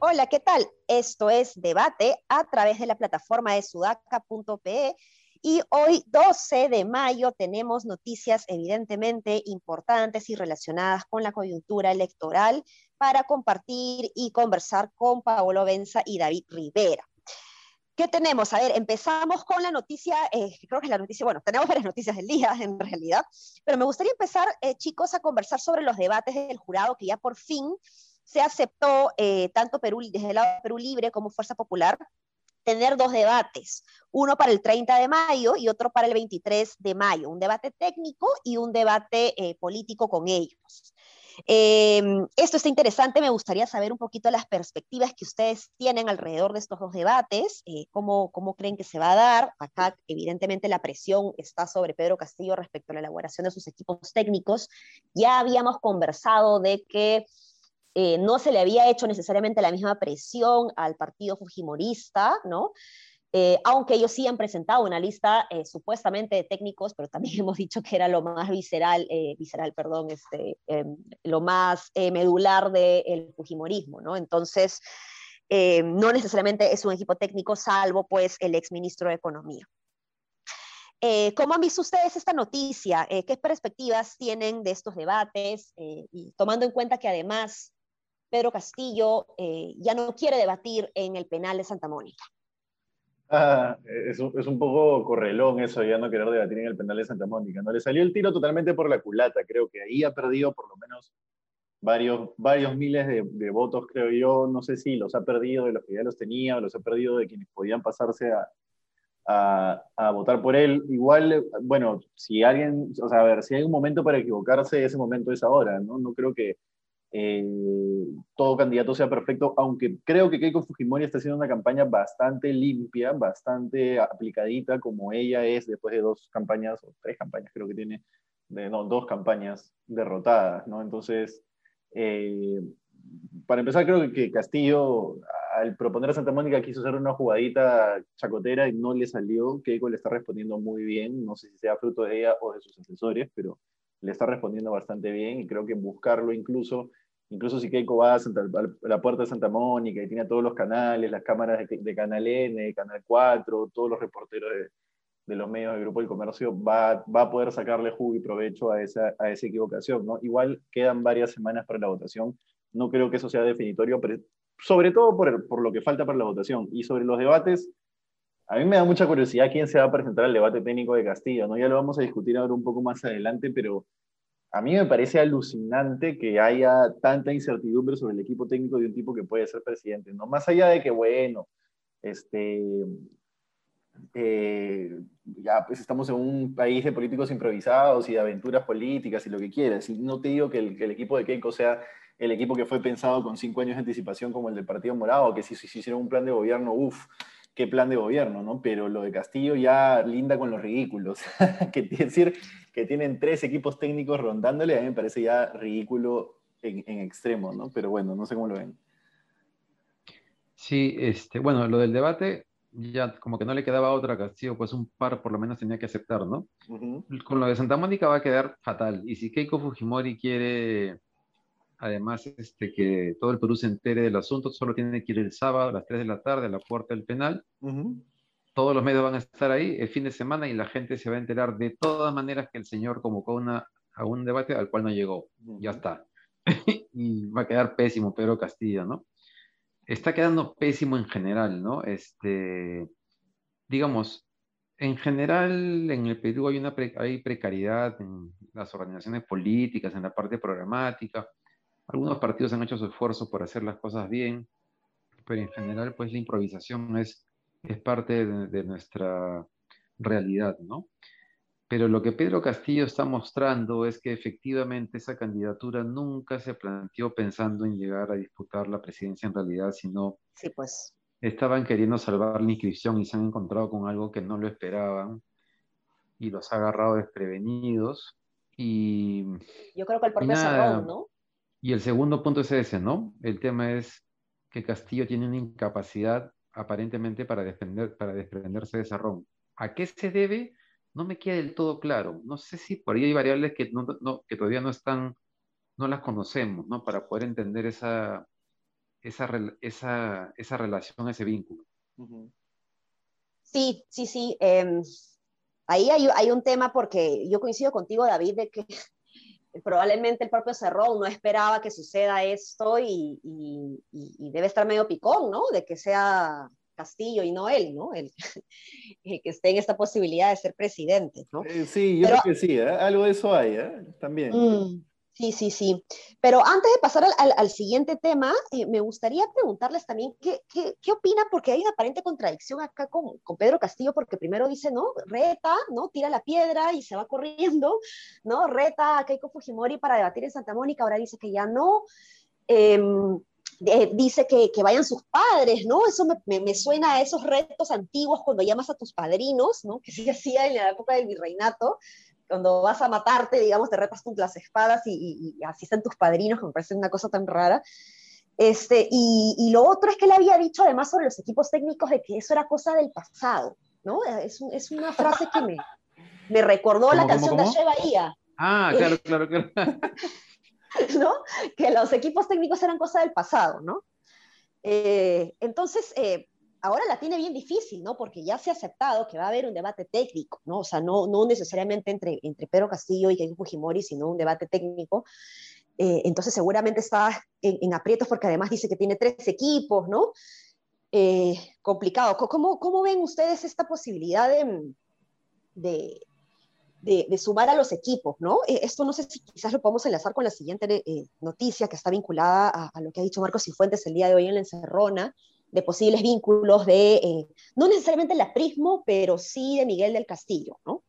Hola, ¿qué tal? Esto es Debate a través de la plataforma de sudaca.pe y hoy, 12 de mayo, tenemos noticias evidentemente importantes y relacionadas con la coyuntura electoral para compartir y conversar con Paolo Benza y David Rivera. ¿Qué tenemos? A ver, empezamos con la noticia, eh, creo que es la noticia, bueno, tenemos varias noticias del día en realidad, pero me gustaría empezar, eh, chicos, a conversar sobre los debates del jurado que ya por fin se aceptó eh, tanto Perú, desde el lado de Perú Libre como Fuerza Popular tener dos debates, uno para el 30 de mayo y otro para el 23 de mayo, un debate técnico y un debate eh, político con ellos. Em, esto está interesante, me gustaría saber un poquito las perspectivas que ustedes tienen alrededor de estos dos debates, eh, cómo, cómo creen que se va a dar. Acá, evidentemente, la presión está sobre Pedro Castillo respecto a la elaboración de sus equipos técnicos. Ya habíamos conversado de que eh, no se le había hecho necesariamente la misma presión al partido fujimorista, ¿no? Eh, aunque ellos sí han presentado una lista eh, supuestamente de técnicos, pero también hemos dicho que era lo más visceral, visceral, perdón, este, em, lo más medular del fujimorismo, ¿no? Entonces, no necesariamente es un equipo técnico, salvo pues el exministro de Economía. ¿Cómo han visto ustedes esta noticia? ¿Qué perspectivas tienen de estos debates? y tomando en cuenta que además Pedro Castillo eh, ya no quiere debatir en el penal de Santa Mónica. Ah, es, un, es, un, poco correlón eso, ya no querer debatir en el penal de Santa Mónica. No le salió el tiro totalmente por la culata, creo que ahí ha perdido por lo menos varios, varios miles de, de, votos, creo yo. No sé si los ha perdido de los que ya los tenía o los ha perdido de quienes podían pasarse a, a, a, votar por él. Igual, bueno, si alguien, o sea, a ver, si hay un momento para equivocarse, ese momento es ahora, ¿no? No creo que eh, todo candidato sea perfecto, aunque creo que Keiko Fujimori está haciendo una campaña bastante limpia, bastante aplicadita, como ella es después de dos campañas, o tres campañas creo que tiene, de, no, dos campañas derrotadas, ¿no? Entonces, eh, para empezar, creo que Castillo, al proponer a Santa Mónica, quiso hacer una jugadita chacotera y no le salió. Keiko le está respondiendo muy bien, no sé si sea fruto de ella o de sus asesores, pero le está respondiendo bastante bien y creo que buscarlo incluso Incluso si Keiko va a, la puerta de Santa Mónica y tiene todos los canales, las cámaras de, Canal N, Canal 4, todos los reporteros de, los medios del Grupo del Comercio, va, va, a poder sacarle jugo y provecho a esa, a esa equivocación. ¿no? Igual quedan varias semanas para la votación. No creo que eso sea definitorio, pero sobre todo por, por lo que falta para la votación. Y sobre los debates, a mí me da mucha curiosidad quién se va a presentar al debate técnico de Castillo. ¿no? Ya lo vamos a discutir ahora un poco más adelante, pero a mí me parece alucinante que haya tanta incertidumbre sobre el equipo técnico de un tipo que puede ser presidente, ¿no? Más allá de que, bueno, este, eh, ya pues estamos en un país de políticos improvisados y de aventuras políticas y lo que quieras, y no te digo que el, equipo de Keiko sea el equipo que fue pensado con cinco años de anticipación como el del Partido Morado, que si, si, hicieron un plan de gobierno, uff, qué plan de gobierno, ¿no? Pero lo de Castillo ya linda con los ridículos. que decir que tienen tres equipos técnicos rondándole, a mí me parece ya ridículo en, en, extremo, ¿no? Pero bueno, no sé cómo lo ven. Sí, este, bueno, lo del debate, ya como que no le quedaba otra Castillo, pues un par por lo menos tenía que aceptar, ¿no? Con lo de Santa Mónica va a quedar fatal. Y si Keiko Fujimori quiere además este, que todo el Perú se entere del asunto, solo tiene que ir el sábado a las 3 de la tarde a la puerta del penal. Todos los medios van a estar ahí el fin de semana y la gente se va a enterar de todas maneras que el señor convocó una, a un debate al cual no llegó. Ya está. y va a quedar pésimo Pedro Castillo, ¿no? Está quedando pésimo en general, ¿no? Este, digamos, en general en el Perú hay una hay precariedad en las organizaciones políticas, en la parte programática algunos partidos han hecho su esfuerzo por hacer las cosas bien, pero en general, pues la improvisación es, es parte de, nuestra realidad, ¿no? Pero lo que Pedro Castillo está mostrando es que efectivamente esa candidatura nunca se planteó pensando en llegar a disputar la presidencia en realidad, sino sí, pues. estaban queriendo salvar la inscripción y se han encontrado con algo que no lo esperaban y los ha agarrado desprevenidos. Y, Yo creo que el propio ¿no? Y el segundo punto es ese, ¿no? El tema es que Castillo tiene una incapacidad aparentemente para, defender, para desprenderse de Sarrón. ¿A qué se debe? No me queda del todo claro. No sé si por ahí hay variables que, que todavía no están, no las conocemos, ¿no? Para poder entender esa, esa, esa, esa relación, ese vínculo. Sí, sí, sí. Em, ahí hay, hay, un tema porque yo coincido contigo, David, de que probablemente el propio Cerrón no esperaba que suceda esto y, y, debe estar medio picón, ¿no? De que sea Castillo y no él, ¿no? El, que esté en esta posibilidad de ser presidente, ¿no? Eh, sí, yo creo que sí, ¿eh? algo de eso hay, ¿eh? También. Mm, Sí, sí, sí. Pero antes de pasar al, siguiente tema, eh, me gustaría preguntarles también qué, qué, opinan, porque hay una aparente contradicción acá con, con, Pedro Castillo, porque primero dice, ¿no? Reta, ¿no? Tira la piedra y se va corriendo, ¿no? Reta a Keiko Fujimori para debatir en Santa Mónica, ahora dice que ya no. Em, dice que, que, vayan sus padres, ¿no? Eso me, me, suena a esos retos antiguos cuando llamas a tus padrinos, ¿no? Que se hacía en la época del virreinato, cuando vas a matarte, digamos, te retas con las espadas y, así están tus padrinos, que me parece una cosa tan rara. Este, y, y, lo otro es que él había dicho además sobre los equipos técnicos de que eso era cosa del pasado, ¿no? Es, es una frase que me, me recordó la canción de Ache Bahía. Ah, claro, claro, claro. ¿No? Que los equipos técnicos eran cosa del pasado, ¿no? Eh, entonces, eh, ahora la tiene bien difícil, ¿no? Porque ya se ha aceptado que va a haber un debate técnico, ¿no? O sea, no, no necesariamente entre, entre Pedro Castillo y Keiko Fujimori, sino un debate técnico. Eh, entonces seguramente está en, aprietos porque además dice que tiene tres equipos, ¿no? Eh, complicado. ¿Cómo, ¿Cómo, ven ustedes esta posibilidad de, de, sumar a los equipos, ¿no? Eh, esto no sé si quizás lo podemos enlazar con la siguiente noticia que está vinculada a, a, lo que ha dicho Marcos Cifuentes el día de hoy en la Encerrona, de posibles vínculos de, eh, no necesariamente la Prismo, pero sí de Miguel del Castillo, ¿no?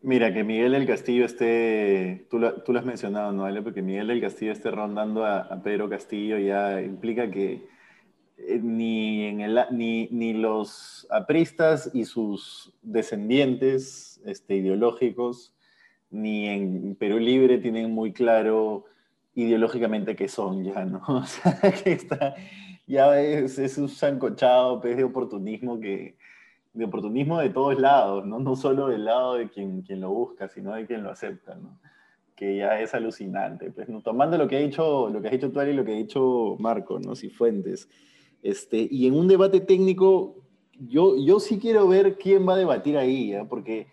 Mira, que Miguel del Castillo esté, tú lo, tú lo has mencionado, ¿no, Ale? Porque Miguel del Castillo esté rondando a, Pedro Castillo ya implica que eh, ni, en el, ni, ni, los apristas y sus descendientes este, ideológicos, ni en Perú Libre tienen muy claro ideológicamente qué son ya, ¿no? O sea, que está, ya es, es un sancochado pues, de oportunismo que de oportunismo de todos lados, ¿no? no solo del lado de quien, quien lo busca, sino de quien lo acepta, ¿no? que ya es alucinante. Pues, ¿no? Tomando lo que ha dicho, lo que has dicho tú, y lo que ha dicho Marco, ¿no? Cifuentes, este, y en un debate técnico, yo, yo sí quiero ver quién va a debatir ahí, ¿eh? porque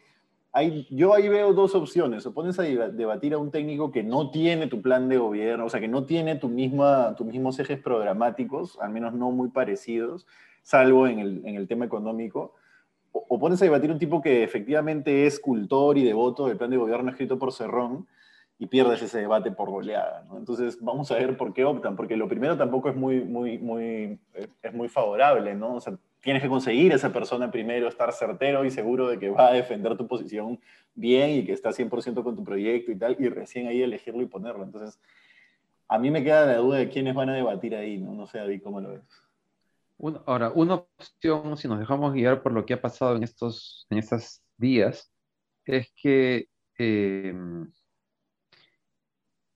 yo ahí veo dos opciones. O pones a debatir a un técnico que no tiene tu plan de gobierno, o sea, que no tiene tu misma, tus mismos ejes programáticos, al menos no muy parecidos, salvo en el, en el tema económico. O, pones a debatir un tipo que efectivamente es cultor y devoto del plan de gobierno escrito por Cerrón y pierdes ese debate por goleada. Entonces, vamos a ver por qué optan, porque lo primero tampoco es muy, muy, muy, es muy favorable, ¿no? O sea, tienes que conseguir esa persona primero, estar certero y seguro de que va a defender tu posición bien y que está 100% con tu proyecto y tal, y recién ahí elegirlo y ponerlo. Entonces, a mí me queda la duda de quiénes van a debatir ahí, ¿no? No sé, David, ¿cómo lo ves? ahora, una opción, si nos dejamos guiar por lo que ha pasado en estos, en estos días, es que eh,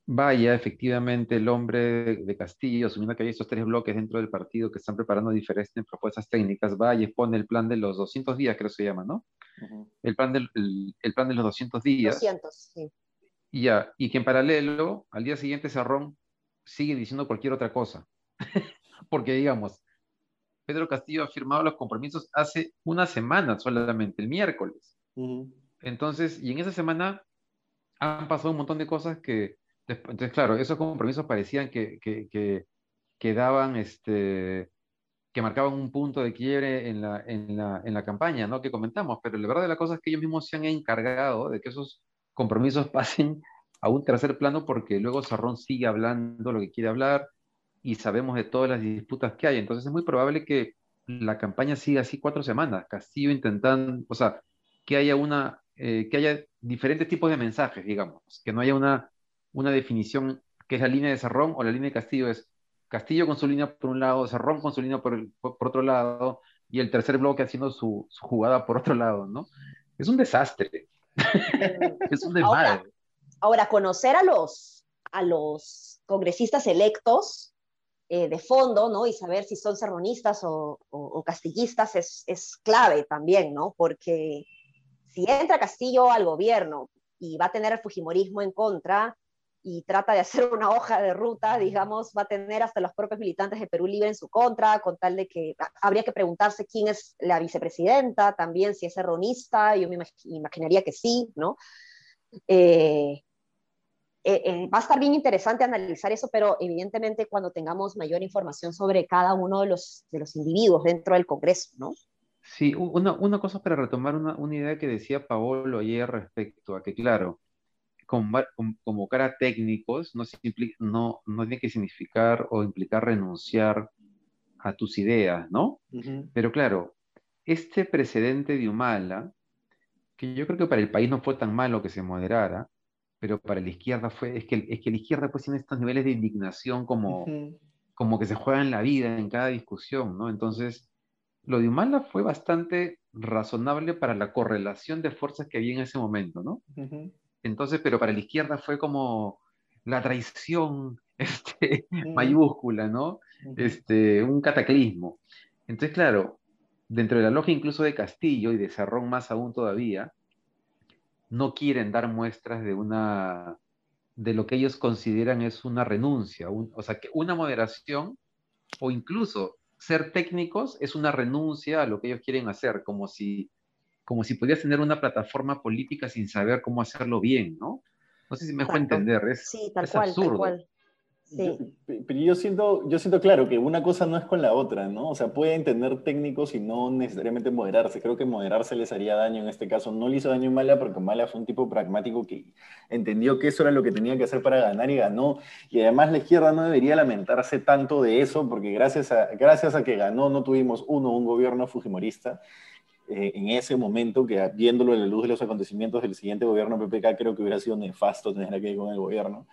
vaya efectivamente el hombre de Castillo, asumiendo que hay estos tres bloques dentro del partido que están preparando diferentes propuestas técnicas, vaya y pone el plan de los 200 días, creo que se llama, ¿no? el, plan del, el, plan de los 200 días. 200, sí. Y ya, y que en paralelo, al día siguiente Sarrón sigue diciendo cualquier otra cosa. Porque, digamos, Pedro Castillo ha firmado los compromisos hace una semana solamente, el miércoles. Entonces, y en esa semana han pasado un montón de cosas que entonces, claro, esos compromisos parecían que, que, daban, este, que marcaban un punto de quiebre en la, en la, en la campaña, ¿no? Que comentamos, pero la verdad de la cosa es que ellos mismos se han encargado de que esos compromisos pasen a un tercer plano porque luego Sarrón sigue hablando lo que quiere hablar y sabemos de todas las disputas que hay. Entonces es muy probable que la campaña siga así cuatro semanas, Castillo intentando, o sea, que haya una, eh, que haya diferentes tipos de mensajes, digamos, que no haya una una definición que es la línea de Cerrón o la línea de Castillo es Castillo con su línea por un lado, Cerrón con su línea por, por, otro lado y el tercer bloque haciendo su, jugada por otro lado, ¿no? Es un desastre. es un desmadre. Ahora, conocer a los, a los congresistas electos eh, de fondo, ¿no? Y saber si son serronistas o, o, castillistas es, es, clave también, ¿no? Porque si entra Castillo al gobierno y va a tener el Fujimorismo en contra y trata de hacer una hoja de ruta, digamos, va a tener hasta los propios militantes de Perú Libre en su contra, con tal de que habría que preguntarse quién es la vicepresidenta, también si es serronista, yo me imaginaría que sí, ¿no? Eh, eh, eh, va a estar bien interesante analizar eso, pero evidentemente cuando tengamos mayor información sobre cada uno de los, de los individuos dentro del Congreso, ¿no? Sí, una, una cosa para retomar una, una, idea que decía Paolo ayer respecto a que, claro, convocar a técnicos no, no, no tiene que significar o implicar renunciar a tus ideas, ¿no? Pero claro, este precedente de Humala, que yo creo que para el país no fue tan malo que se moderara, pero para la izquierda fue, es que, es que la izquierda pues tiene estos niveles de indignación como, como que se juegan la vida en cada discusión, ¿no? Entonces, lo de Humala fue bastante razonable para la correlación de fuerzas que había en ese momento, ¿no? Entonces, pero para la izquierda fue como la traición este, mayúscula, ¿no? Este, un cataclismo. Entonces, claro, dentro de la lógica incluso de Castillo y de Cerrón más aún todavía, no quieren dar muestras de una de lo que ellos consideran es una renuncia, o sea, que una moderación o incluso ser técnicos es una renuncia a lo que ellos quieren hacer, como si, como si pudieras tener una plataforma política sin saber cómo hacerlo bien, ¿no? No sé si me dejo entender, es, sí, tal cual, absurdo. Tal cual. Pero yo siento, yo siento claro que una cosa no es con la otra, ¿no? O sea, pueden tener técnicos y no necesariamente moderarse. Creo que moderarse les haría daño en este caso. No le hizo daño a Mala porque Mala fue un tipo pragmático que entendió que eso era lo que tenía que hacer para ganar y ganó. Y además la izquierda no debería lamentarse tanto de eso porque gracias a, gracias a que ganó no tuvimos, uno, un gobierno fujimorista. Eh, en ese momento, que viéndolo en la luz de los acontecimientos del siguiente gobierno PPK, creo que hubiera sido nefasto tener que ir con el gobierno.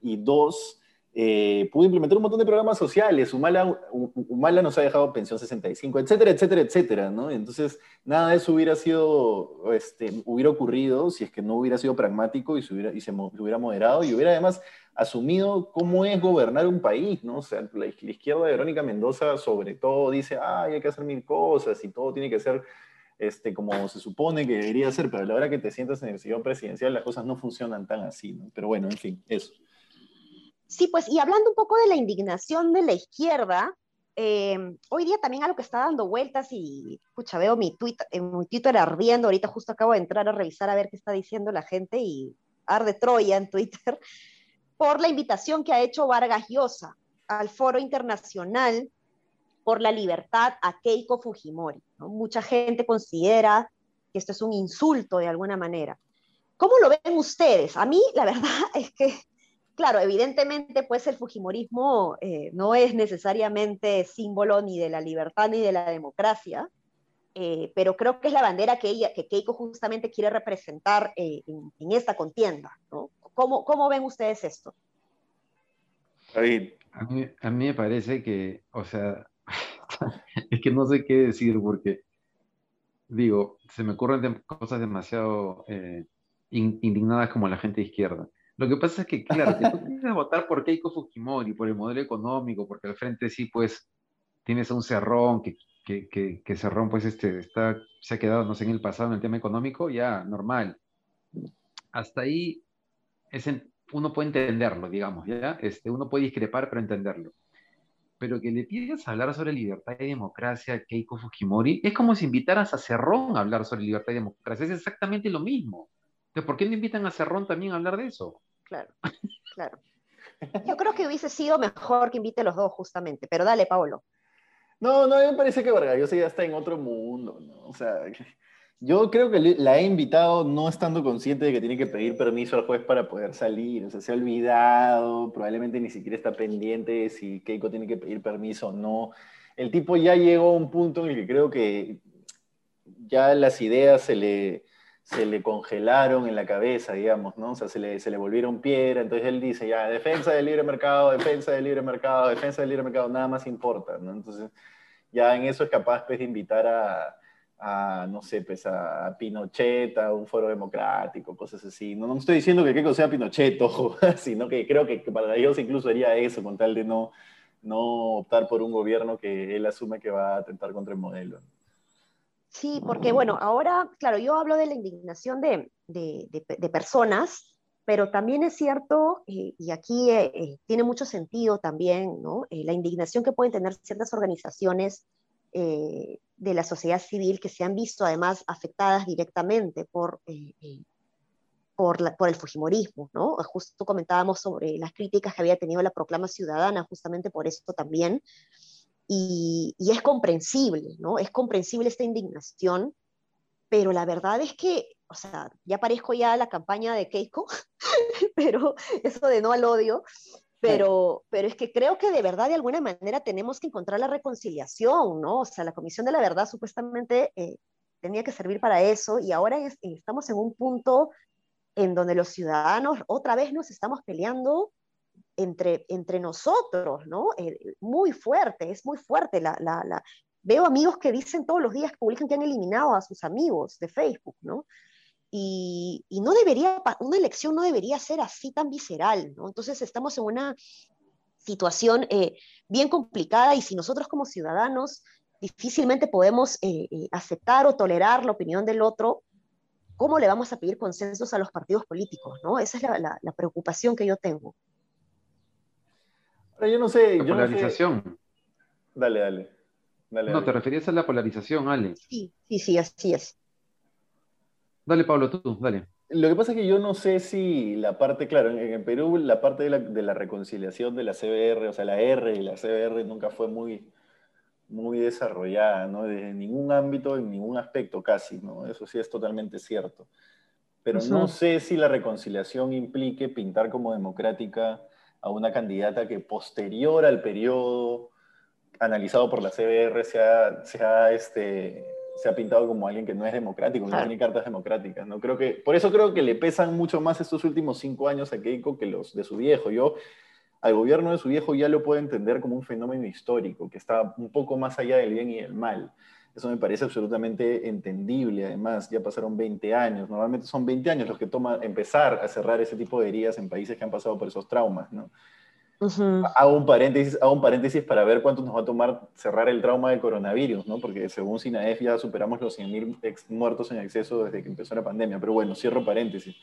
Y dos, eh, pudo implementar un montón de programas sociales, Humala, Humala nos ha dejado pensión 65, etcétera, etcétera, etcétera, ¿no? Entonces, nada de eso hubiera sido, este, hubiera ocurrido si es que no hubiera sido pragmático y se hubiera, y se hubiera moderado y hubiera además asumido cómo es gobernar un país, ¿no? O sea, la, izquierda de Verónica Mendoza sobre todo dice, ay, hay que hacer mil cosas y todo tiene que ser este, como se supone que debería ser, pero a la hora que te sientas en el sillón presidencial las cosas no funcionan tan así. Pero bueno, en fin, eso. Sí, pues, y hablando un poco de la indignación de la izquierda, eh, hoy día también algo que está dando vueltas y, escucha, veo mi, Twitter, en mi Twitter ardiendo, ahorita justo acabo de entrar a revisar a ver qué está diciendo la gente y arde Troya en Twitter, por la invitación que ha hecho Vargas Llosa al Foro Internacional por la Libertad a Keiko Fujimori. Mucha gente considera que esto es un insulto de alguna manera. ¿Cómo lo ven ustedes? A mí, la verdad es que claro, evidentemente, pues el Fujimorismo eh, no es necesariamente símbolo ni de la libertad ni de la democracia, eh, pero creo que es la bandera que, ella, que Keiko justamente quiere representar eh, en, esta contienda. ¿no? ¿Cómo, ¿Cómo, ven ustedes esto? A mí, a mí me parece que, o sea, es que no sé qué decir porque, digo, se me ocurren cosas demasiado indignadas como la gente de izquierda. Lo que pasa es que, claro, que tú tienes votar por Keiko Fujimori, por el modelo económico, porque al frente sí, pues, tienes a un Cerrón, que, que, que, Cerrón, pues, este, está, se ha quedado, no sé, en el pasado en el tema económico, ya, normal. Hasta ahí, es uno puede entenderlo, digamos, ¿ya? Este, uno puede discrepar, pero entenderlo. Pero que le pidas hablar sobre libertad y democracia a Keiko Fujimori, es como si invitaras a Cerrón a hablar sobre libertad y democracia, es exactamente lo mismo. ¿por qué no invitan a Cerrón también a hablar de eso? Claro, claro. Yo creo que hubiese sido mejor que invite a los dos, justamente, pero dale, Pablo. No, no, me parece que Vargas ya está en otro mundo, ¿no? O sea, yo creo que la he invitado no estando consciente de que tiene que pedir permiso al juez para poder salir. O sea, se ha olvidado, probablemente ni siquiera está pendiente de si Keiko tiene que pedir permiso o no. El tipo ya llegó a un punto en el que creo que ya las ideas se le, se le congelaron en la cabeza, digamos, ¿no? O sea, se le, se le volvieron piedra, entonces él dice, ya, defensa del libre mercado, defensa del libre mercado, defensa del libre mercado, nada más importa, ¿no? Entonces, ya en eso es capaz, pues, de invitar a, a no sé, pues, a Pinochet, a un foro democrático, cosas así. No, no estoy diciendo que Keiko sea Pinochet, ojo, sino que creo que, para ellos incluso haría eso, con tal de no, no optar por un gobierno que él asume que va a atentar contra el modelo. Sí, porque bueno, ahora, claro, yo hablo de la indignación de, de, personas, pero también es cierto, eh, y aquí eh, eh, tiene mucho sentido también, ¿no? la indignación que pueden tener ciertas organizaciones de la sociedad civil que se han visto además afectadas directamente por, por, por, el Fujimorismo, ¿no? Justo comentábamos sobre las críticas que había tenido la proclama ciudadana, justamente por esto también, y, es comprensible, ¿no? Es comprensible esta indignación, pero la verdad es que, o sea, ya parezco ya la campaña de Keiko, pero eso de no al odio, pero, pero es que creo que de verdad, de alguna manera, tenemos que encontrar la reconciliación, ¿no? O sea, la Comisión de la Verdad supuestamente eh, tenía que servir para eso y ahora estamos en un punto en donde los ciudadanos otra vez nos estamos peleando entre, entre nosotros, ¿no? Eh, muy fuerte, es muy fuerte. La, la, Veo amigos que dicen todos los días, que publican que han eliminado a sus amigos de Facebook, ¿no? Y, y, no debería, una elección no debería ser así tan visceral, ¿no? Entonces estamos en una situación eh, bien complicada y si nosotros como ciudadanos difícilmente podemos eh, aceptar o tolerar la opinión del otro, ¿cómo le vamos a pedir consensos a los partidos políticos? ¿no? Esa es la, la preocupación que yo tengo yo no sé. La polarización. Dale, dale, No, te referías a la polarización, Ale. Sí, sí, sí, así es. Dale, Pablo, tú, dale. Lo que pasa es que yo no sé si la parte, claro, en, Perú la parte de la, reconciliación de la CBR, o sea, la R y la CBR nunca fue muy, muy desarrollada, ¿no? Desde ningún ámbito, en ningún aspecto casi, ¿no? Eso sí es totalmente cierto. Pero no sé si la reconciliación implique pintar como democrática a una candidata que posterior al periodo analizado por la CBR se ha, este, se ha pintado como alguien que no es democrático, no tiene cartas democráticas. ¿no? Creo que, por eso creo que le pesan mucho más estos últimos cinco años a Keiko que los de su viejo. Yo al gobierno de su viejo ya lo puedo entender como un fenómeno histórico, que está un poco más allá del bien y del mal. Eso me parece absolutamente entendible. Además, ya pasaron 20 años. Normalmente son 20 años los que toma empezar a cerrar ese tipo de heridas en países que han pasado por esos traumas. ¿no? Hago, un paréntesis, hago un paréntesis para ver cuánto nos va a tomar cerrar el trauma del coronavirus, ¿no? porque según SINAEF ya superamos los 100.000 muertos en exceso desde que empezó la pandemia. Pero bueno, cierro paréntesis.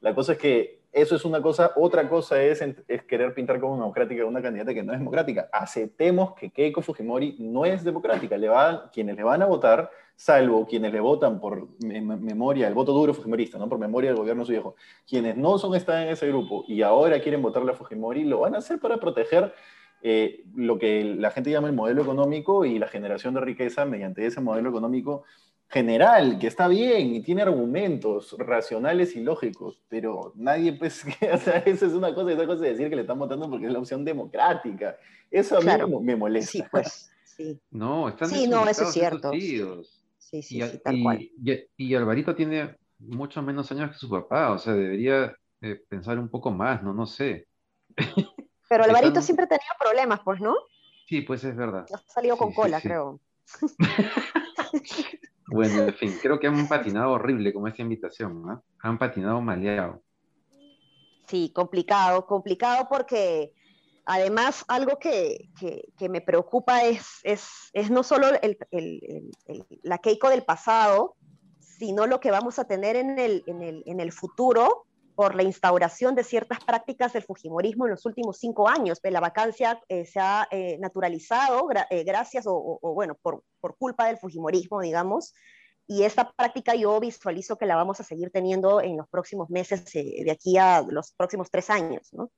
La cosa es que eso es una cosa, otra cosa es, querer pintar como democrática una candidata que no es democrática. Aceptemos que Keiko Fujimori no es democrática. Le va, quienes le van a votar, salvo quienes le votan por memoria, el voto duro fujimorista, ¿no? por memoria del gobierno su viejo, quienes no son están en ese grupo y ahora quieren votarle a Fujimori, lo van a hacer para proteger eh, lo que la gente llama el modelo económico y la generación de riqueza mediante ese modelo económico general, que está bien y tiene argumentos racionales y lógicos, pero nadie, pues, o sea, eso es una cosa, esa cosa de decir que le están votando porque es la opción democrática. Eso a mí me, molesta. Sí, pues, sí. No, están Sí, no, eso es cierto. Sí, sí, y, tal cual. Y, Alvarito tiene mucho menos años que su papá, o sea, debería eh, pensar un poco más, ¿no? No sé. Pero Alvarito siempre ha tenido problemas, pues, ¿no? Sí, pues es verdad. Ha salido con cola, creo. Bueno, en fin, creo que han patinado horrible con esta invitación, ¿no? Han patinado maleado. Sí, complicado, complicado porque además algo que, me preocupa es, no solo la Keiko del pasado, sino lo que vamos a tener en el, el, futuro por la instauración de ciertas prácticas del Fujimorismo en los últimos cinco años. La vacancia eh, se ha eh, naturalizado eh, gracias o, bueno, por, por, culpa del Fujimorismo, digamos, y esta práctica yo visualizo que la vamos a seguir teniendo en los próximos meses, de aquí a los próximos tres años, ¿no?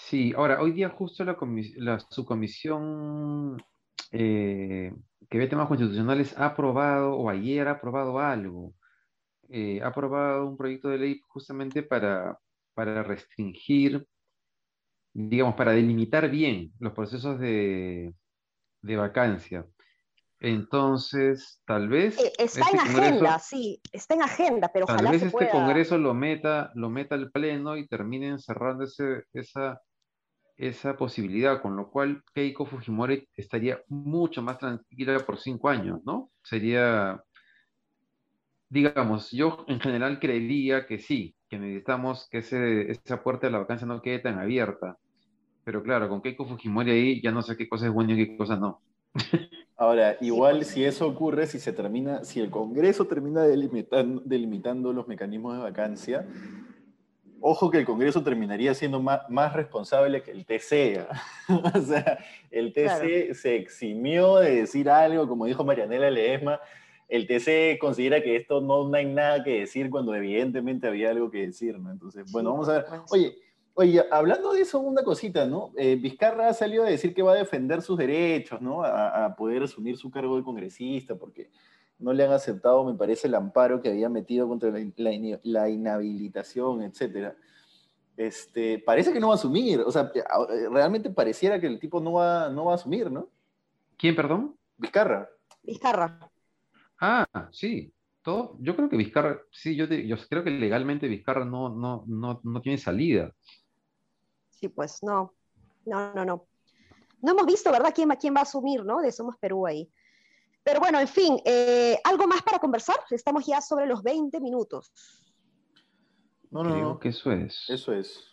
Sí, ahora, hoy día justo la, la subcomisión que ve temas constitucionales ha aprobado, o ayer ha aprobado algo, ha aprobado un proyecto de ley justamente para, para restringir, digamos, para delimitar bien los procesos de, de vacancia. Entonces, tal vez... Eh, está este en agenda, sí, está en agenda, pero tal vez este Congreso lo meta, lo meta al Pleno y termine cerrando esa, esa posibilidad, con lo cual Keiko Fujimori estaría mucho más tranquila por cinco años, ¿no? Sería, digamos, yo en general creería que sí, que necesitamos que ese, esa puerta de la vacancia no quede tan abierta pero claro, con Keiko Fujimori ahí ya no sé qué cosa es bueno y qué cosa no. Ahora, igual si eso ocurre, si se termina, si el Congreso termina delimitando, delimitando los mecanismos de vacancia, ojo que el Congreso terminaría siendo más, responsable que el TC. ¿ah? o sea, el TC se eximió de decir algo, como dijo Marianela Leesma, el TC considera que esto no, hay nada que decir cuando evidentemente había algo que decir, ¿no? Entonces, bueno, vamos a ver. Oye, oye, hablando de eso, una cosita, ¿no? Eh, Vizcarra ha salido a decir que va a defender sus derechos, ¿no? A, poder asumir su cargo de congresista, porque no le han aceptado, me parece, el amparo que había metido contra la, inhabilitación, etcétera. Este, parece que no va a asumir, o sea, eh, realmente pareciera que el tipo no va, no va a asumir, ¿no? ¿Quién, perdón? Vizcarra. Vizcarra. Ah, sí. Todo, yo creo que Vizcarra, sí, yo, yo creo que legalmente Vizcarra no, no, no, no tiene salida. Sí, pues no. No, no, no. No hemos visto, ¿verdad?, quién, quién va a asumir, ¿no? De Somos Perú ahí. Pero bueno, en fin, eh, ¿algo más para conversar? Estamos ya sobre los 20 minutos. No, no, Creo que eso es. Eso es.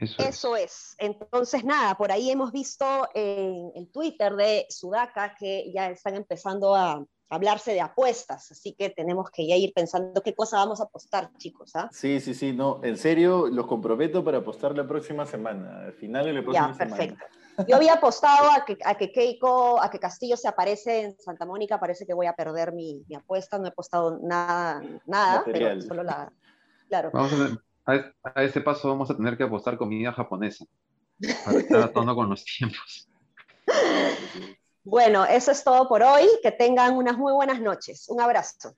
Eso, es. Entonces, nada, por ahí hemos visto en el Twitter de Sudaca que ya están empezando a, hablarse de apuestas, así que tenemos que ya ir pensando qué cosa vamos a apostar, chicos. ¿ah? Sí, sí, sí, no, en serio, los comprometo para apostar la próxima semana, al final de la próxima ya, perfecto. Yo había apostado a que, a que Keiko, a que Castillo se aparece en Santa Mónica, parece que voy a perder mi, apuesta, no he apostado nada, nada, pero solo la... Claro. Vamos a, a, ese paso vamos a tener que apostar comida japonesa, para estar a tono con los tiempos. Bueno, eso es todo por hoy. Que tengan unas muy buenas noches. Un abrazo.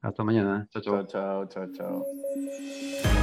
Hasta mañana. Chao, chao. Chao, chao, chao.